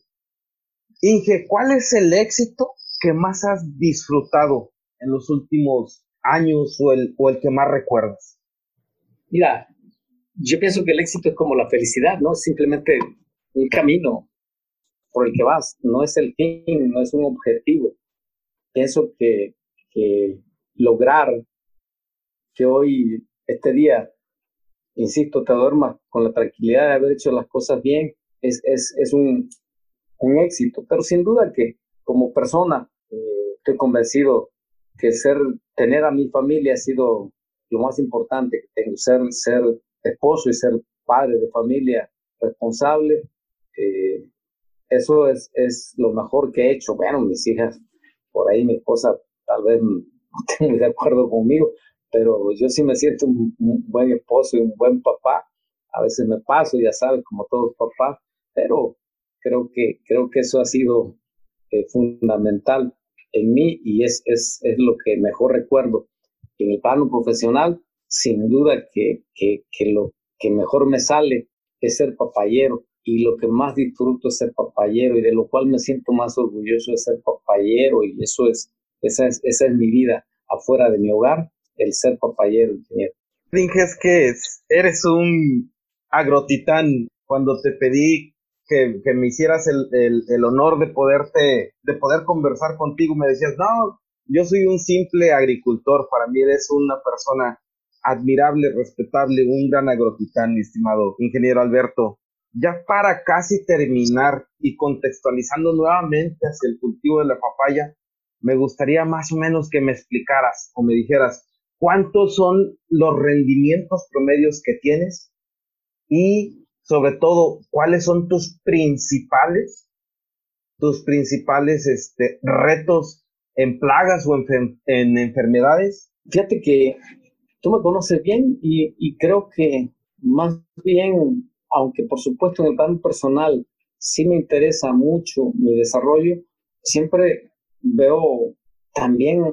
Inge, ¿cuál es el éxito que más has disfrutado en los últimos años o el, que más recuerdas? Mira, yo pienso que el éxito es como la felicidad, ¿no? Simplemente un camino, por el que vas, no es el fin, no es un objetivo. Pienso que, que lograr que hoy, este día, insisto, te duermas con la tranquilidad de haber hecho las cosas bien, es, es, es un, un, éxito. Pero sin duda que como persona eh, estoy convencido que ser, tener a mi familia ha sido lo más importante que tengo, ser, ser esposo y ser padre de familia responsable, eh, eso es, es lo mejor que he hecho. Bueno, mis hijas, por ahí mi esposa tal vez no esté muy de acuerdo conmigo, pero yo sí me siento un, buen esposo y un buen papá. A veces me paso, ya sabes, como todos papás, pero creo que, creo que eso ha sido eh, fundamental en mí y es, es, es lo que mejor recuerdo. En el plano profesional, sin duda que, que, que lo que mejor me sale es ser papayero y lo que más disfruto es ser papayero y de lo cual me siento más orgulloso de ser papayero y eso es, esa es, esa es mi vida afuera de mi hogar, el ser papayero, ingeniero. que eres un agrotitán. Cuando te pedí que, me hicieras el, honor de poderte, de poder conversar contigo, me decías, no, yo soy un simple agricultor, para mí eres una persona admirable, respetable, un gran agrotitán, mi estimado ingeniero Alberto. Ya para casi terminar y contextualizando nuevamente hacia el cultivo de la papaya, me gustaría más o menos que me explicaras o me dijeras cuántos son los rendimientos promedios que tienes y sobre todo cuáles son tus principales tus principales este, retos en plagas o en, en enfermedades. Fíjate que tú me conoces bien y, creo que más bien, aunque por supuesto en el plano personal sí me interesa mucho mi desarrollo, siempre veo también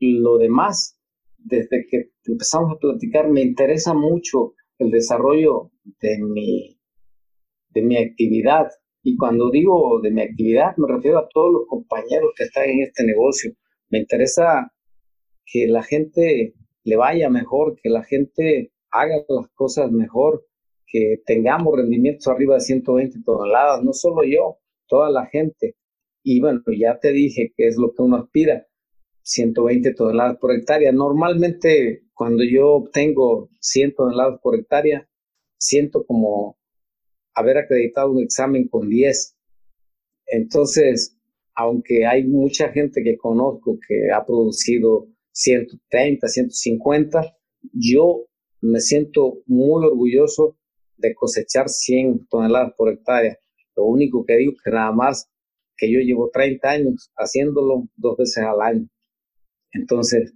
lo demás. Desde que empezamos a platicar, me interesa mucho el desarrollo de mi, de mi actividad. Y cuando digo de mi actividad, me refiero a todos los compañeros que están en este negocio. Me interesa que la gente le vaya mejor, que la gente haga las cosas mejor, que tengamos rendimientos arriba de 120 toneladas, no solo yo, toda la gente. Y bueno, ya te dije que es lo que uno aspira, 120 toneladas por hectárea. Normalmente cuando yo obtengo 100 toneladas por hectárea, siento como haber acreditado un examen con 10. Entonces, aunque hay mucha gente que conozco que ha producido 130, 150. Yo me siento muy orgulloso de cosechar 100 toneladas por hectárea. Lo único que digo que nada más que yo llevo 30 años haciéndolo dos veces al año. Entonces,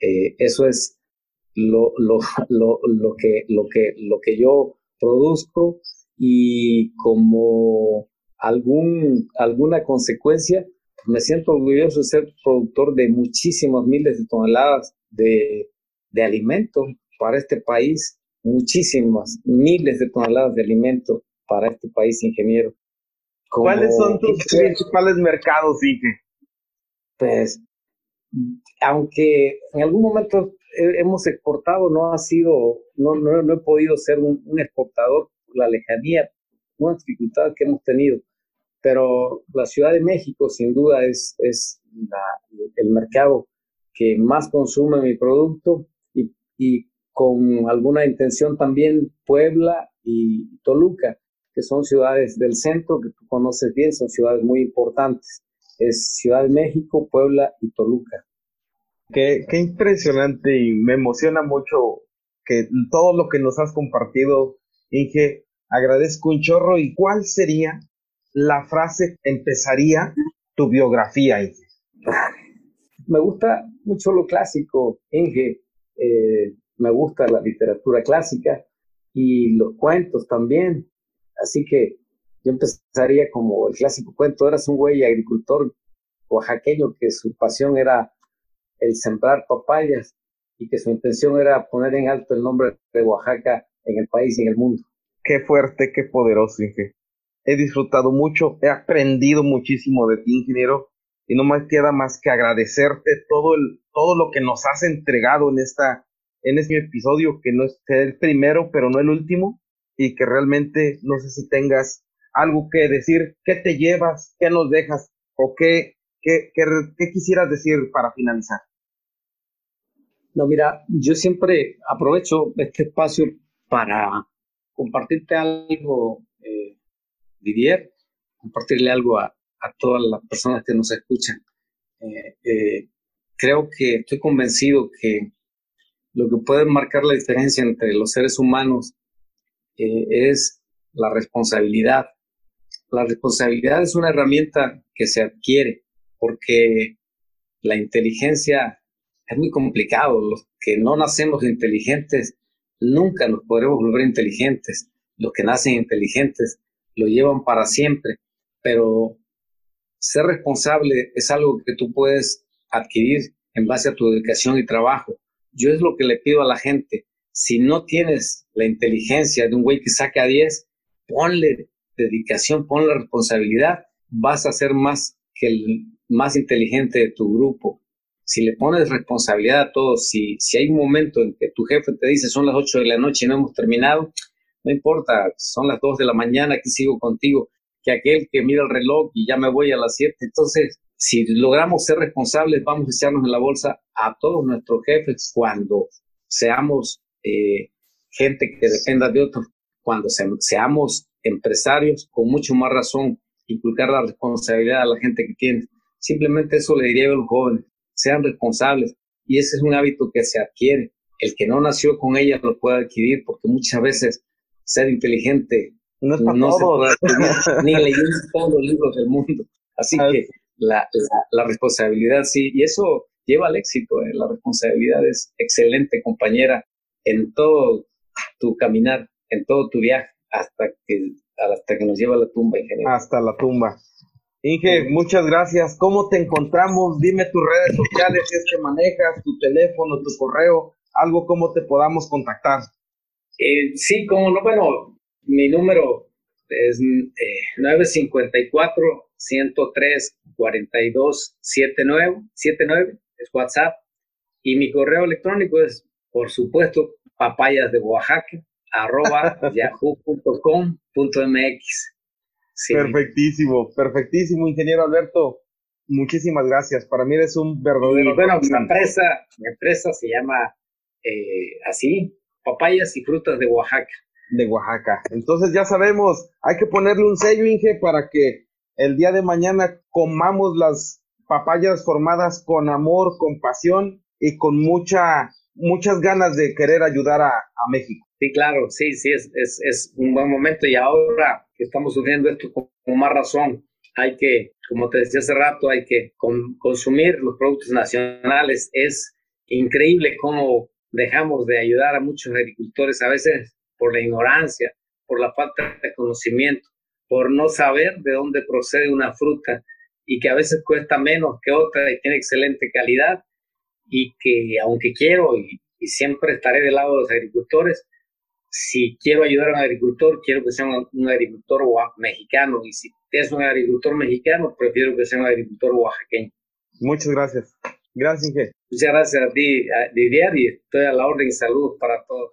eh, eso es lo, lo, lo, lo, que, lo, que, lo que yo produzco y como algún, alguna consecuencia, me siento orgulloso de ser productor de muchísimos miles de toneladas de, de alimento para este país, muchísimas miles de toneladas de alimento para este país, ingeniero. ¿Cuáles son tus principales mercados, Inge? Pues, aunque en algún momento hemos exportado, no ha sido, no, no, he podido ser un, un exportador por la lejanía, una dificultad que hemos tenido pero la Ciudad de México sin duda es, es el mercado que más consume mi producto y, y, con alguna intención también Puebla y Toluca, que son ciudades del centro que tú conoces bien, son ciudades muy importantes. Es Ciudad de México, Puebla y Toluca. Qué, qué impresionante y me emociona mucho que todo lo que nos has compartido, Inge, agradezco un chorro. ¿Y cuál sería la frase empezaría tu biografía, Inge? Me gusta mucho lo clásico, Inge. Eh, me gusta la literatura clásica y los cuentos también. Así que yo empezaría como el clásico cuento. Eras un güey agricultor oaxaqueño que su pasión era el sembrar papayas y que su intención era poner en alto el nombre de Oaxaca en el país y en el mundo. Qué fuerte, qué poderoso, Inge he disfrutado mucho, he aprendido muchísimo de ti, ingeniero, y no me queda más que agradecerte todo, el, todo lo que nos has entregado en, esta, en este episodio, que no es el primero, pero no el último, y que realmente no sé si tengas algo que decir, qué te llevas, qué nos dejas, o qué, qué, qué quisieras decir para finalizar. No, mira, yo siempre aprovecho este espacio para compartirte algo eh, Didier, compartirle algo a, todas las personas que nos escuchan. Eh, eh, creo que estoy convencido que lo que puede marcar la diferencia entre los seres humanos eh, es la responsabilidad. La responsabilidad es una herramienta que se adquiere porque la inteligencia es muy complicado. Los que no nacemos inteligentes nunca nos podremos volver inteligentes. Los que nacen inteligentes lo llevan para siempre, pero ser responsable es algo que tú puedes adquirir en base a tu dedicación y trabajo. Yo es lo que le pido a la gente. Si no tienes la inteligencia de un güey que saca 10, ponle dedicación, ponle responsabilidad, vas a ser más que el más inteligente de tu grupo. si le pones responsabilidad a todos, si, si hay un momento en que tu jefe te dice son las 8 de la noche y no hemos terminado, no importa, son las 2 de la mañana que sigo contigo, que aquel que mira el reloj y ya me voy a las 7. Entonces, si logramos ser responsables, vamos a echarnos en la bolsa a todos nuestros jefes cuando seamos eh, gente que dependa de otros, cuando seamos empresarios, con mucho más razón, inculcar la responsabilidad a la gente que tiene. Simplemente eso le diría a los jóvenes, sean responsables. Y ese es un hábito que se adquiere. El que no nació con ella lo puede adquirir porque muchas veces ser inteligente no, se puede adquirir ni leyendo todos los libros del mundo. Así que la, la, responsabilidad sí, y eso lleva al éxito. ¿eh? La responsabilidad es excelente, compañera, en todo tu caminar, en todo tu viaje, hasta que, hasta que nos lleva a la tumba, ingeniero. Hasta la tumba. Inge, muchas gracias. ¿Cómo te encontramos? Dime tus redes sociales, si es que manejas, tu teléfono, tu correo, algo cómo te podamos contactar. Eh, sí, como no, bueno, mi número es 954 103 42 79, 79, es WhatsApp, y mi correo electrónico es, por supuesto, papayas de Oaxaca, arroba yahoo.com.mx. Perfectísimo, perfectísimo, ingeniero Alberto. Muchísimas gracias. Para mí eres un verdadero. bueno, mi empresa, mi empresa se llama eh, así, Papayas y Frutas de Oaxaca. De Oaxaca. Entonces ya sabemos, hay que ponerle un sello, Inge, para que el día de mañana comamos las papayas formadas con amor, con pasión y con mucha, muchas ganas de querer ayudar a, México. Sí, claro, sí, sí, es, es, es, un buen momento y ahora que estamos sufriendo esto con, más razón, hay que, como te decía hace rato, hay que consumir los productos nacionales. Es increíble cómo dejamos de ayudar a muchos agricultores a veces por la ignorancia, por la falta de conocimiento por no saber de dónde procede una fruta y que a veces cuesta menos que otra y tiene excelente calidad y que aunque quiero y, siempre estaré del lado de los agricultores, si quiero ayudar a un agricultor, quiero que sea un, agricultor mexicano y si es un agricultor mexicano, prefiero que sea un agricultor oaxaqueño. Muchas gracias. Gracias, Inge. Muchas gracias a ti, Didier, y estoy a la orden y saludos para todos.